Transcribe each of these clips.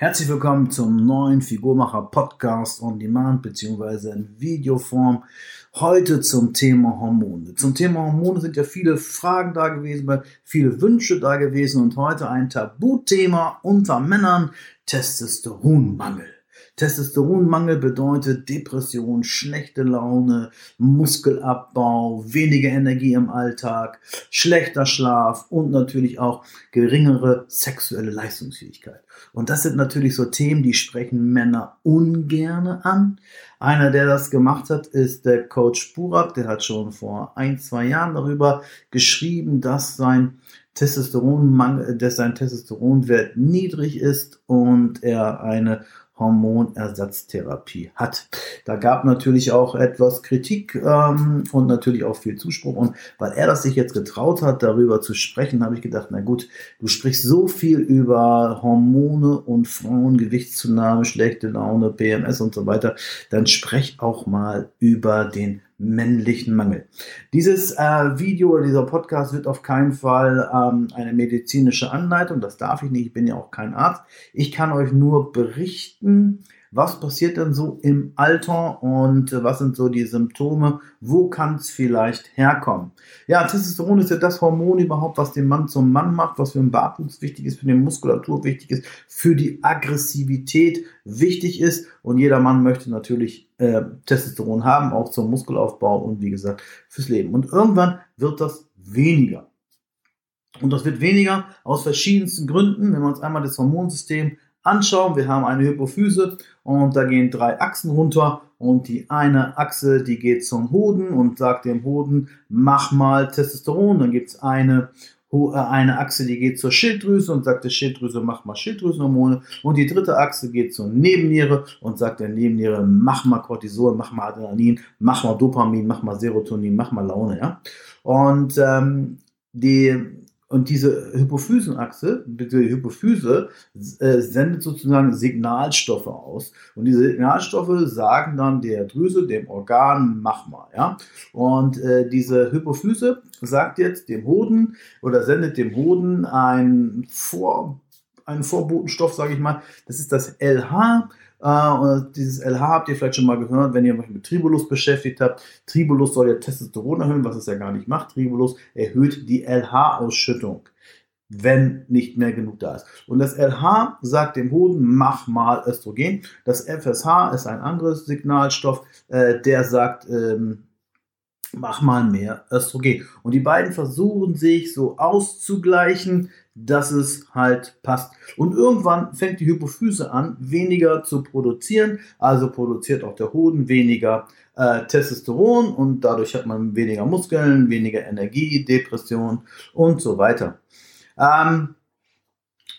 Herzlich willkommen zum neuen Figurmacher Podcast on Demand beziehungsweise in Videoform. Heute zum Thema Hormone. Zum Thema Hormone sind ja viele Fragen da gewesen, viele Wünsche da gewesen und heute ein Tabuthema unter Männern, Testosteronmangel. Testosteronmangel bedeutet Depression, schlechte Laune, Muskelabbau, weniger Energie im Alltag, schlechter Schlaf und natürlich auch geringere sexuelle Leistungsfähigkeit. Und das sind natürlich so Themen, die sprechen Männer ungerne an. Einer, der das gemacht hat, ist der Coach Burak. Der hat schon vor ein, zwei Jahren darüber geschrieben, dass sein Testosteronmangel, dass sein Testosteronwert niedrig ist und er eine Hormonersatztherapie hat. Da gab natürlich auch etwas Kritik ähm, und natürlich auch viel Zuspruch. Und weil er das sich jetzt getraut hat, darüber zu sprechen, habe ich gedacht, na gut, du sprichst so viel über Hormone und Frauen, Gewichtszunahme, schlechte Laune, PMS und so weiter, dann sprech auch mal über den männlichen Mangel. Dieses äh, Video oder dieser Podcast wird auf keinen Fall ähm, eine medizinische Anleitung, das darf ich nicht, ich bin ja auch kein Arzt. Ich kann euch nur berichten, was passiert denn so im Alter und äh, was sind so die Symptome? Wo kann es vielleicht herkommen? Ja, Testosteron ist ja das Hormon überhaupt, was den Mann zum Mann macht, was für den Bartwuchs wichtig ist, für die Muskulatur wichtig ist, für die Aggressivität wichtig ist. Und jeder Mann möchte natürlich äh, Testosteron haben, auch zum Muskelaufbau und wie gesagt fürs Leben. Und irgendwann wird das weniger. Und das wird weniger aus verschiedensten Gründen. Wenn wir uns einmal das Hormonsystem anschauen. Wir haben eine Hypophyse und da gehen drei Achsen runter und die eine Achse, die geht zum Hoden und sagt dem Hoden, mach mal Testosteron. Dann gibt es eine, äh, eine Achse, die geht zur Schilddrüse und sagt der Schilddrüse, mach mal Schilddrüsenhormone. Und die dritte Achse geht zur Nebenniere und sagt der Nebenniere, mach mal Cortisol, mach mal Adrenalin, mach mal Dopamin, mach mal Serotonin, mach mal Laune. Ja? Und ähm, die und diese Hypophysenachse, die Hypophyse, äh, sendet sozusagen Signalstoffe aus. Und diese Signalstoffe sagen dann der Drüse, dem Organ, mach mal. Ja? Und äh, diese Hypophyse sagt jetzt dem Hoden oder sendet dem Hoden ein Vor, einen Vorbotenstoff, sage ich mal. Das ist das LH. Äh, dieses LH habt ihr vielleicht schon mal gehört, wenn ihr euch mit Tribulus beschäftigt habt. Tribulus soll ja Testosteron erhöhen, was es ja gar nicht macht. Tribulus erhöht die LH-Ausschüttung, wenn nicht mehr genug da ist. Und das LH sagt dem Hoden, mach mal Östrogen. Das FSH ist ein anderes Signalstoff, äh, der sagt, ähm, mach mal mehr Östrogen. Und die beiden versuchen sich so auszugleichen, dass es halt passt. Und irgendwann fängt die Hypophyse an, weniger zu produzieren, also produziert auch der Hoden weniger äh, Testosteron und dadurch hat man weniger Muskeln, weniger Energie, Depression und so weiter. Ähm,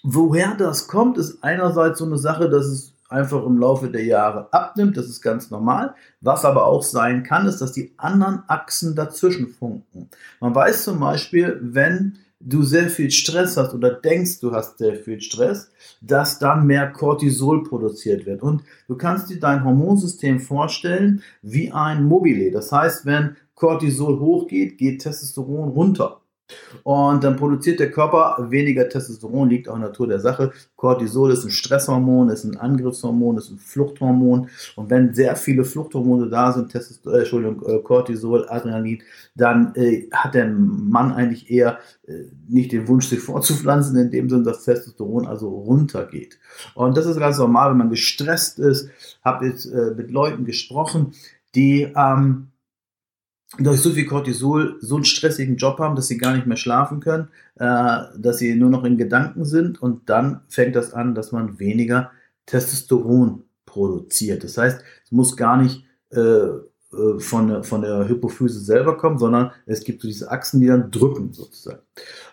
woher das kommt, ist einerseits so eine Sache, dass es einfach im Laufe der Jahre abnimmt, das ist ganz normal. Was aber auch sein kann, ist, dass die anderen Achsen dazwischen funken. Man weiß zum Beispiel, wenn du sehr viel Stress hast oder denkst, du hast sehr viel Stress, dass dann mehr Cortisol produziert wird. Und du kannst dir dein Hormonsystem vorstellen wie ein Mobile. Das heißt, wenn Cortisol hochgeht, geht Testosteron runter. Und dann produziert der Körper weniger Testosteron, liegt auch in der Natur der Sache. Cortisol ist ein Stresshormon, ist ein Angriffshormon, ist ein Fluchthormon. Und wenn sehr viele Fluchthormone da sind, Testosteron, äh, Entschuldigung, äh, Cortisol, Adrenalin, dann äh, hat der Mann eigentlich eher äh, nicht den Wunsch, sich fortzupflanzen, in dem Sinne, dass Testosteron also runtergeht. Und das ist ganz normal, wenn man gestresst ist. Habe jetzt äh, mit Leuten gesprochen, die ähm, durch so viel Cortisol so einen stressigen Job haben, dass sie gar nicht mehr schlafen können, äh, dass sie nur noch in Gedanken sind und dann fängt das an, dass man weniger Testosteron produziert. Das heißt, es muss gar nicht äh, äh, von, der, von der Hypophyse selber kommen, sondern es gibt so diese Achsen, die dann drücken sozusagen.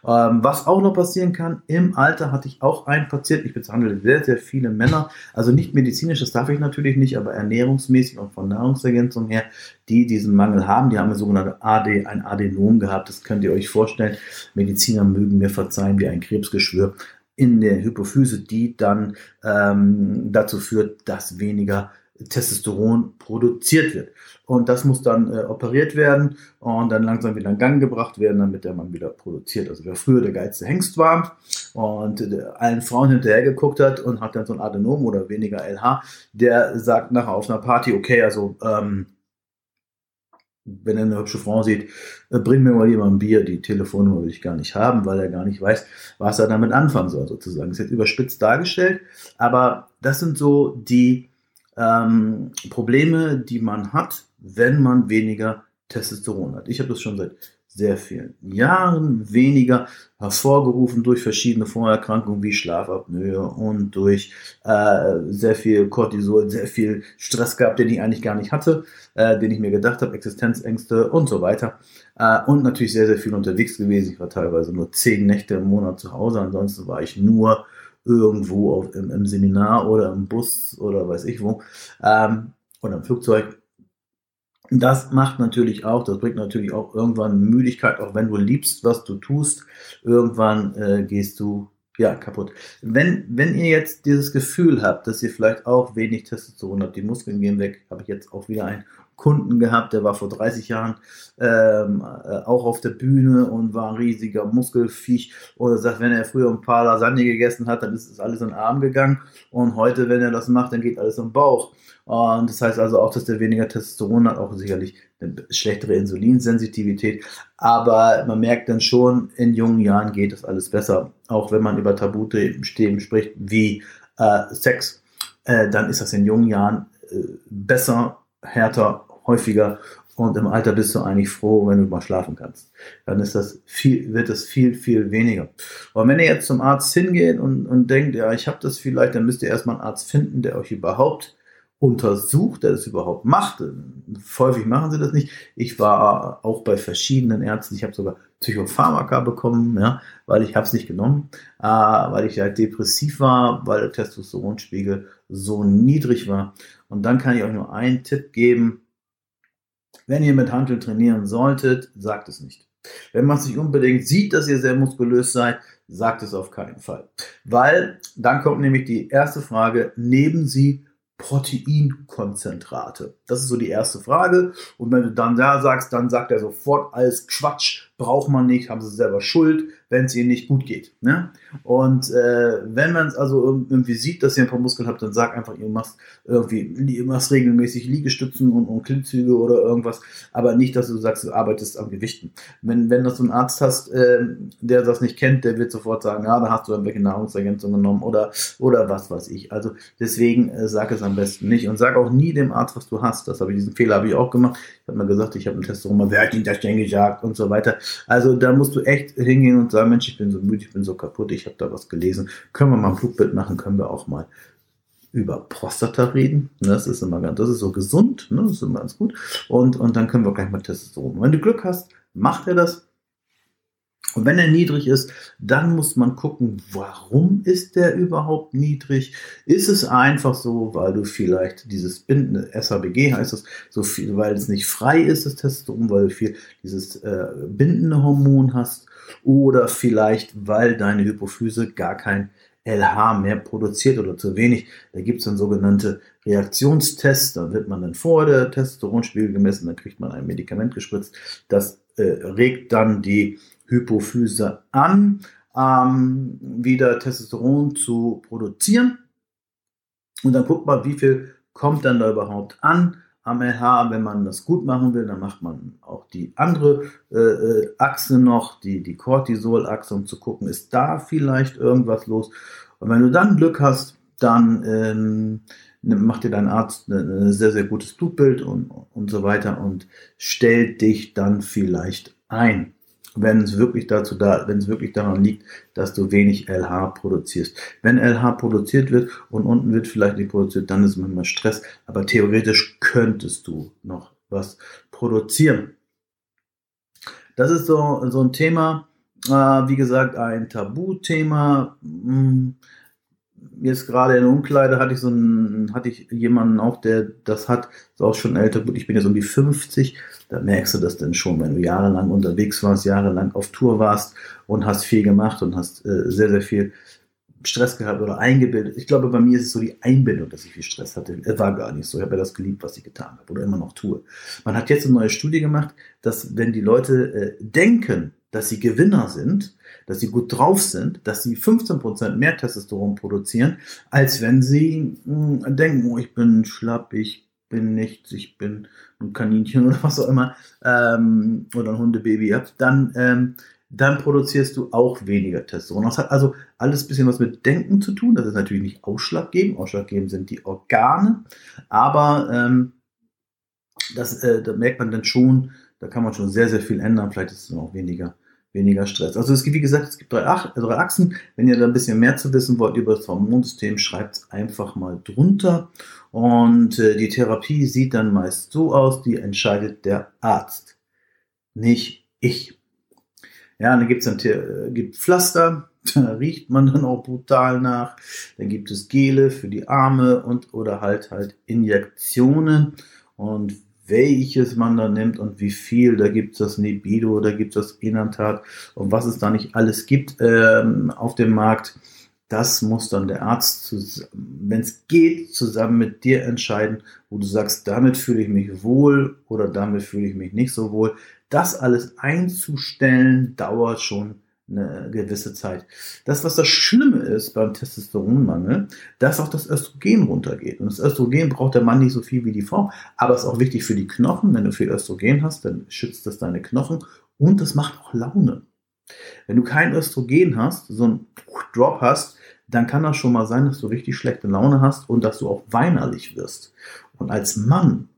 Ähm, was auch noch passieren kann, im Alter hatte ich auch einen Patienten, ich behandle sehr, sehr viele Männer, also nicht medizinisch, das darf ich natürlich nicht, aber ernährungsmäßig und von Nahrungsergänzung her, die diesen Mangel haben, die haben eine sogenannte AD, ein Adenom gehabt, das könnt ihr euch vorstellen. Mediziner mögen mir verzeihen, wie ein Krebsgeschwür in der Hypophyse, die dann ähm, dazu führt, dass weniger Testosteron produziert wird. Und das muss dann äh, operiert werden und dann langsam wieder in Gang gebracht werden, damit der Mann wieder produziert. Also wer früher der geilste Hengst war und äh, allen Frauen hinterher geguckt hat und hat dann so ein Adenom oder weniger LH, der sagt nachher auf einer Party, okay, also ähm, wenn er eine hübsche Frau sieht, äh, bring mir mal jemand ein Bier, die Telefonnummer will ich gar nicht haben, weil er gar nicht weiß, was er damit anfangen soll, sozusagen. Ist jetzt überspitzt dargestellt, aber das sind so die ähm, Probleme, die man hat, wenn man weniger Testosteron hat. Ich habe das schon seit sehr vielen Jahren weniger, hervorgerufen durch verschiedene Vorerkrankungen wie Schlafapnoe und durch äh, sehr viel Cortisol, sehr viel Stress gehabt, den ich eigentlich gar nicht hatte, äh, den ich mir gedacht habe, Existenzängste und so weiter. Äh, und natürlich sehr, sehr viel unterwegs gewesen. Ich war teilweise nur zehn Nächte im Monat zu Hause, ansonsten war ich nur irgendwo auf, im, im Seminar oder im Bus oder weiß ich wo ähm, oder im Flugzeug das macht natürlich auch, das bringt natürlich auch irgendwann Müdigkeit, auch wenn du liebst, was du tust, irgendwann äh, gehst du ja kaputt. Wenn, wenn ihr jetzt dieses Gefühl habt, dass ihr vielleicht auch wenig Testosteron habt, die Muskeln gehen weg, habe ich jetzt auch wieder einen Kunden gehabt, der war vor 30 Jahren ähm, äh, auch auf der Bühne und war ein riesiger Muskelfiech oder sagt, wenn er früher ein paar Lasagne gegessen hat, dann ist es alles in den Arm gegangen und heute, wenn er das macht, dann geht alles im Bauch. Und das heißt also auch, dass der weniger Testosteron hat, auch sicherlich eine schlechtere Insulinsensitivität. Aber man merkt dann schon, in jungen Jahren geht das alles besser. Auch wenn man über Tabuthemen spricht, wie äh, Sex, äh, dann ist das in jungen Jahren äh, besser, härter, häufiger und im Alter bist du eigentlich froh, wenn du mal schlafen kannst. Dann ist das viel, wird das viel, viel weniger. Und wenn ihr jetzt zum Arzt hingeht und, und denkt, ja, ich habe das vielleicht, dann müsst ihr erstmal einen Arzt finden, der euch überhaupt untersucht, der das überhaupt macht. Häufig machen sie das nicht. Ich war auch bei verschiedenen Ärzten. Ich habe sogar Psychopharmaka bekommen, ja, weil ich habe es nicht genommen, äh, weil ich halt depressiv war, weil der Testosteronspiegel so niedrig war. Und dann kann ich euch nur einen Tipp geben. Wenn ihr mit Hantel trainieren solltet, sagt es nicht. Wenn man sich unbedingt sieht, dass ihr sehr muskulös seid, sagt es auf keinen Fall. Weil dann kommt nämlich die erste Frage, nehmen Sie Proteinkonzentrate? Das ist so die erste Frage. Und wenn du dann da sagst, dann sagt er sofort alles Quatsch, braucht man nicht, haben sie selber Schuld, wenn es ihnen nicht gut geht. Ne? Und äh, wenn man es also irgendwie sieht, dass ihr ein paar Muskeln habt, dann sag einfach, ihr macht irgendwie, ihr macht regelmäßig Liegestützen und, und Klimmzüge oder irgendwas, aber nicht, dass du sagst, du arbeitest am Gewichten. Wenn, wenn das so ein Arzt hast, äh, der das nicht kennt, der wird sofort sagen, ja, da hast du irgendwelche Nahrungsergänzungen genommen oder, oder was weiß ich. Also deswegen äh, sag es am besten nicht und sag auch nie dem Arzt, was du hast. Das habe ich, diesen Fehler habe ich auch gemacht. Ich habe mal gesagt, ich habe einen Testosteron, wer hat ihn das denn gesagt und so weiter. Also da musst du echt hingehen und sagen, Mensch, ich bin so müde, ich bin so kaputt, ich habe da was gelesen. Können wir mal ein Blutbild machen, können wir auch mal über Prostata reden. Das ist immer ganz, das ist so gesund, ne? das ist immer ganz gut. Und, und dann können wir gleich mal Testosteron. Wenn du Glück hast, macht er das. Und wenn er niedrig ist, dann muss man gucken, warum ist der überhaupt niedrig? Ist es einfach so, weil du vielleicht dieses bindende SHBG heißt es, so viel, weil es nicht frei ist, das Testosteron, weil du viel dieses äh, bindende Hormon hast, oder vielleicht weil deine Hypophyse gar kein LH mehr produziert oder zu wenig. Da gibt es dann sogenannte Reaktionstests. Da wird man dann vor der Testosteronspiegel gemessen, dann kriegt man ein Medikament gespritzt. Das äh, regt dann die Hypophyse an, ähm, wieder Testosteron zu produzieren. Und dann guckt man, wie viel kommt dann da überhaupt an am LH. Wenn man das gut machen will, dann macht man auch die andere äh, äh, Achse noch, die, die Cortisol-Achse, um zu gucken, ist da vielleicht irgendwas los. Und wenn du dann Glück hast, dann ähm, macht dir dein Arzt ein sehr, sehr gutes Blutbild und, und so weiter und stellt dich dann vielleicht ein wenn es wirklich dazu da, wenn es wirklich daran liegt, dass du wenig LH produzierst. Wenn LH produziert wird und unten wird vielleicht nicht produziert, dann ist manchmal Stress, aber theoretisch könntest du noch was produzieren. Das ist so, so ein Thema, äh, wie gesagt, ein Tabuthema. Hm, jetzt gerade in der Umkleide hatte ich so einen, hatte ich jemanden auch, der das hat, ist auch schon älter, gut, ich bin jetzt um die 50, da merkst du das dann schon, wenn du jahrelang unterwegs warst, jahrelang auf Tour warst und hast viel gemacht und hast äh, sehr, sehr viel Stress gehabt oder eingebildet. Ich glaube, bei mir ist es so die Einbildung, dass ich viel Stress hatte. Es war gar nicht so. Ich habe ja das geliebt, was ich getan habe oder immer noch tue. Man hat jetzt eine neue Studie gemacht, dass wenn die Leute äh, denken, dass sie Gewinner sind, dass sie gut drauf sind, dass sie 15% mehr Testosteron produzieren, als wenn sie mh, hm, denken, oh, ich bin schlapp, ich bin nichts, ich bin ein Kaninchen oder was auch immer, ähm, oder ein Hundebaby, dann, ähm, dann produzierst du auch weniger Testosteron. Das hat also alles ein bisschen was mit Denken zu tun. Das ist natürlich nicht ausschlaggebend. Ausschlaggebend sind die Organe, aber ähm, das, äh, da merkt man dann schon, da kann man schon sehr, sehr viel ändern. Vielleicht ist es dann auch weniger, weniger Stress. Also es gibt, wie gesagt, es gibt drei, Ach drei Achsen. Wenn ihr da ein bisschen mehr zu wissen wollt über das Hormonsystem, schreibt es einfach mal drunter. Und äh, die Therapie sieht dann meist so aus, die entscheidet der Arzt, nicht ich. Ja, dann gibt es dann äh, gibt Pflaster, da riecht man dann auch brutal nach. Dann gibt es Gele für die Arme und oder halt halt Injektionen. Und welches man da nimmt und wie viel. Da gibt es das Nebido, da gibt es das Enantat und was es da nicht alles gibt ähm, auf dem Markt. Das muss dann der Arzt, wenn es geht, zusammen mit dir entscheiden, wo du sagst, damit fühle ich mich wohl oder damit fühle ich mich nicht so wohl. Das alles einzustellen dauert schon eine gewisse Zeit. Das, was das Schlimme ist beim Testosteronmangel, dass auch das Östrogen runtergeht. Und das Östrogen braucht der Mann nicht so viel wie die Frau, aber es ist auch wichtig für die Knochen. Wenn du viel Östrogen hast, dann schützt das deine Knochen und das macht auch Laune. Wenn du kein Östrogen hast, so ein Drop hast, dann kann das schon mal sein, dass du richtig schlechte Laune hast und dass du auch weinerlich wirst. Und als Mann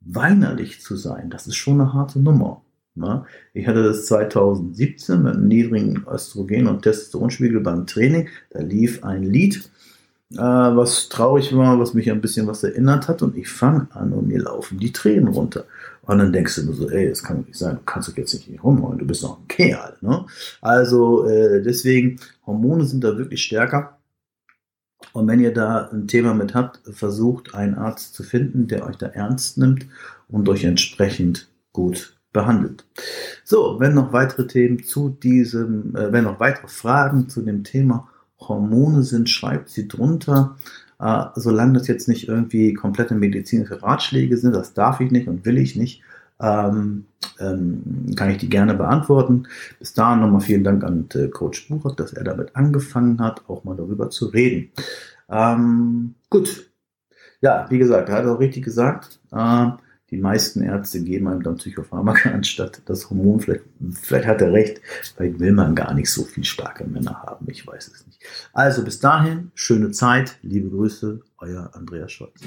weinerlich zu sein, das ist schon eine harte Nummer. Na, ich hatte das 2017 mit einem niedrigen Östrogen- und Testosteronspiegel beim Training. Da lief ein Lied, äh, was traurig war, was mich ein bisschen was erinnert hat. Und ich fange an und mir laufen die Tränen runter. Und dann denkst du nur so, ey, das kann doch nicht sein, du kannst doch jetzt nicht rumholen, du bist doch ein Kerl. Ne? Also äh, deswegen, Hormone sind da wirklich stärker. Und wenn ihr da ein Thema mit habt, versucht einen Arzt zu finden, der euch da ernst nimmt und euch entsprechend gut behandelt. So, wenn noch weitere Themen zu diesem, äh, wenn noch weitere Fragen zu dem Thema Hormone sind, schreibt sie drunter. Äh, solange das jetzt nicht irgendwie komplette medizinische Ratschläge sind, das darf ich nicht und will ich nicht, ähm, ähm, kann ich die gerne beantworten. Bis dahin nochmal vielen Dank an äh, Coach Buchert, dass er damit angefangen hat, auch mal darüber zu reden. Ähm, gut. Ja, wie gesagt, er hat auch richtig gesagt, äh, die meisten Ärzte geben einem dann Psychopharmaka anstatt das Hormon. Vielleicht, vielleicht hat er recht, vielleicht will man gar nicht so viel starke Männer haben. Ich weiß es nicht. Also bis dahin, schöne Zeit, liebe Grüße, euer Andreas Scholz.